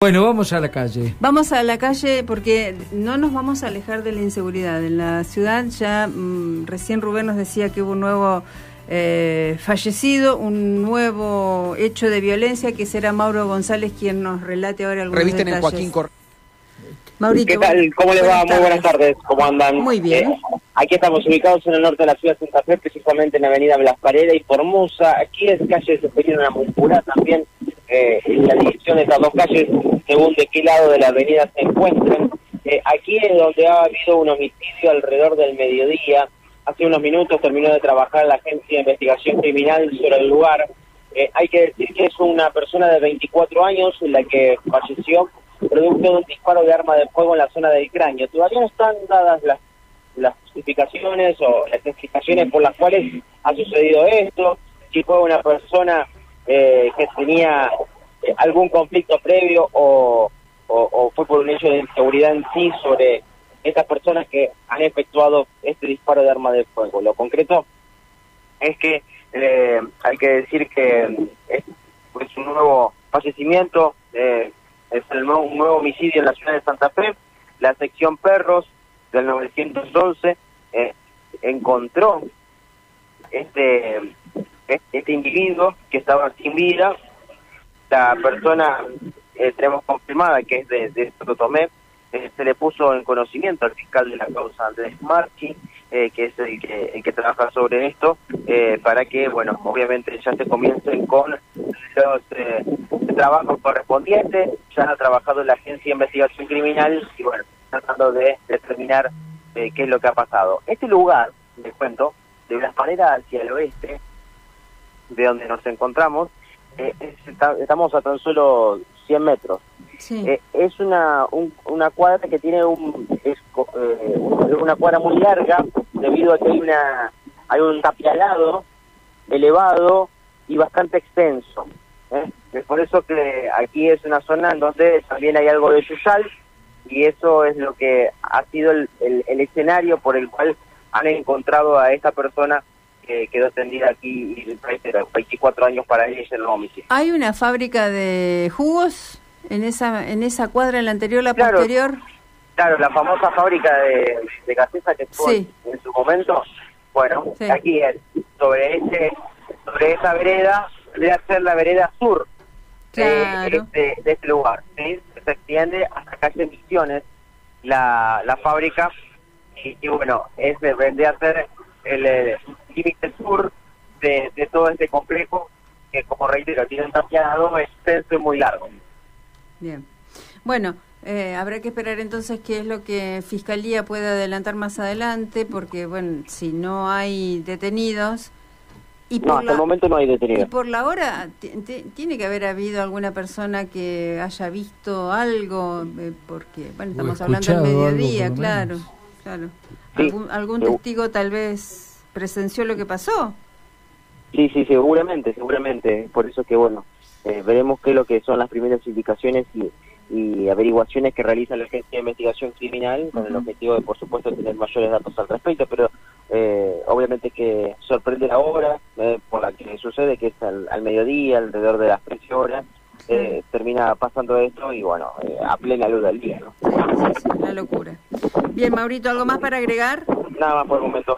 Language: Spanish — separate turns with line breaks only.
Bueno, vamos a la calle.
Vamos a la calle porque no nos vamos a alejar de la inseguridad. En la ciudad ya mm, recién Rubén nos decía que hubo un nuevo eh, fallecido, un nuevo hecho de violencia que será Mauro González quien nos relate ahora algunos
Revisten en
detalles.
Joaquín Cor
Maurito,
¿Qué tal? ¿Cómo les va? Muy buenas tardes. ¿Cómo andan?
Muy bien.
Eh, aquí estamos ubicados en el norte de la ciudad de Santa Fe, precisamente en la avenida Blas Paredes y Formosa. Aquí es calle Seferino La Muscula, también eh, la división de estas dos calles, según de qué lado de la avenida se encuentran. Eh, aquí es donde ha habido un homicidio alrededor del mediodía. Hace unos minutos terminó de trabajar la Agencia de Investigación Criminal sobre el lugar. Eh, hay que decir que es una persona de 24 años la que falleció producto de un disparo de arma de fuego en la zona del cráneo. Todavía no están dadas las, las justificaciones o las explicaciones por las cuales ha sucedido esto, si fue una persona eh, que tenía eh, algún conflicto previo o, o, fue por un hecho de inseguridad en sí sobre estas personas que han efectuado este disparo de arma de fuego. Lo concreto es que eh, hay que decir que es pues, un nuevo fallecimiento, eh, es un nuevo homicidio en la ciudad de Santa Fe. La sección Perros del 911 eh, encontró este, este individuo que estaba sin vida. La persona, eh, tenemos confirmada que es de, de Sototomé, eh, se le puso en conocimiento al fiscal de la causa Andrés Marchi, eh, que es el que, el que trabaja sobre esto, eh, para que, bueno, obviamente ya se comiencen con los eh, trabajos correspondientes. Ya ha trabajado la Agencia de Investigación Criminal y, bueno, tratando de determinar eh, qué es lo que ha pasado. Este lugar, les cuento, de las paredes hacia el oeste, de donde nos encontramos, eh, está- estamos a tan solo 100 metros.
Sí.
Eh, es una un- una cuadra que tiene un es eh, una cuadra muy larga debido a que hay una hay un tapialado elevado y bastante extenso ¿eh? es por eso que aquí es una zona en donde también hay algo de yuyal y eso es lo que ha sido el, el- el escenario por el cual han encontrado a esta persona que quedó tendida aquí y reitero, 24 años para ella y el homicidio
¿Hay una fábrica de jugos en esa en esa cuadra, en la anterior, la
Claro.
posterior?
Claro, la famosa fábrica de, de que estuvo
Sí.
en, en su momento. Bueno,
Sí.
aquí es, sobre ese, sobre esa vereda, debe ser la vereda sur de,
Claro.
de, de este lugar. ¿sí? Se extiende hasta calle Misiones, la, la fábrica, y, y bueno, es vendría a ser el eh, límite sur de, de todo este complejo, que como reitero, tiene un tapiado extenso y muy largo.
Bien. Bueno, eh, habrá que esperar entonces qué es lo que Fiscalía puede adelantar más adelante, porque, bueno, si no hay detenidos... Y
No,
por,
hasta
la,
el momento no hay
y
detenido.
por la hora, ti- ti- tiene que haber habido alguna persona que haya visto algo, eh, porque, bueno, estamos hablando del mediodía, claro, claro.
Sí,
¿Algún, algún testigo tal vez presenció lo que pasó?
Sí, sí, seguramente, seguramente. Por eso que, bueno, eh, veremos qué es lo que son las primeras indicaciones y, y averiguaciones que realiza la Agencia de Investigación Criminal con el objetivo de, por supuesto, tener mayores datos al respecto, pero eh, obviamente que sorprende la hora eh, por la que sucede, que es al, al mediodía, alrededor de las 13 horas, eh, termina pasando esto y, bueno, eh, a plena luz del día, ¿no?
Sí, sí, la locura. Bien, Maurito, ¿algo más para agregar?
Nada más por el momento.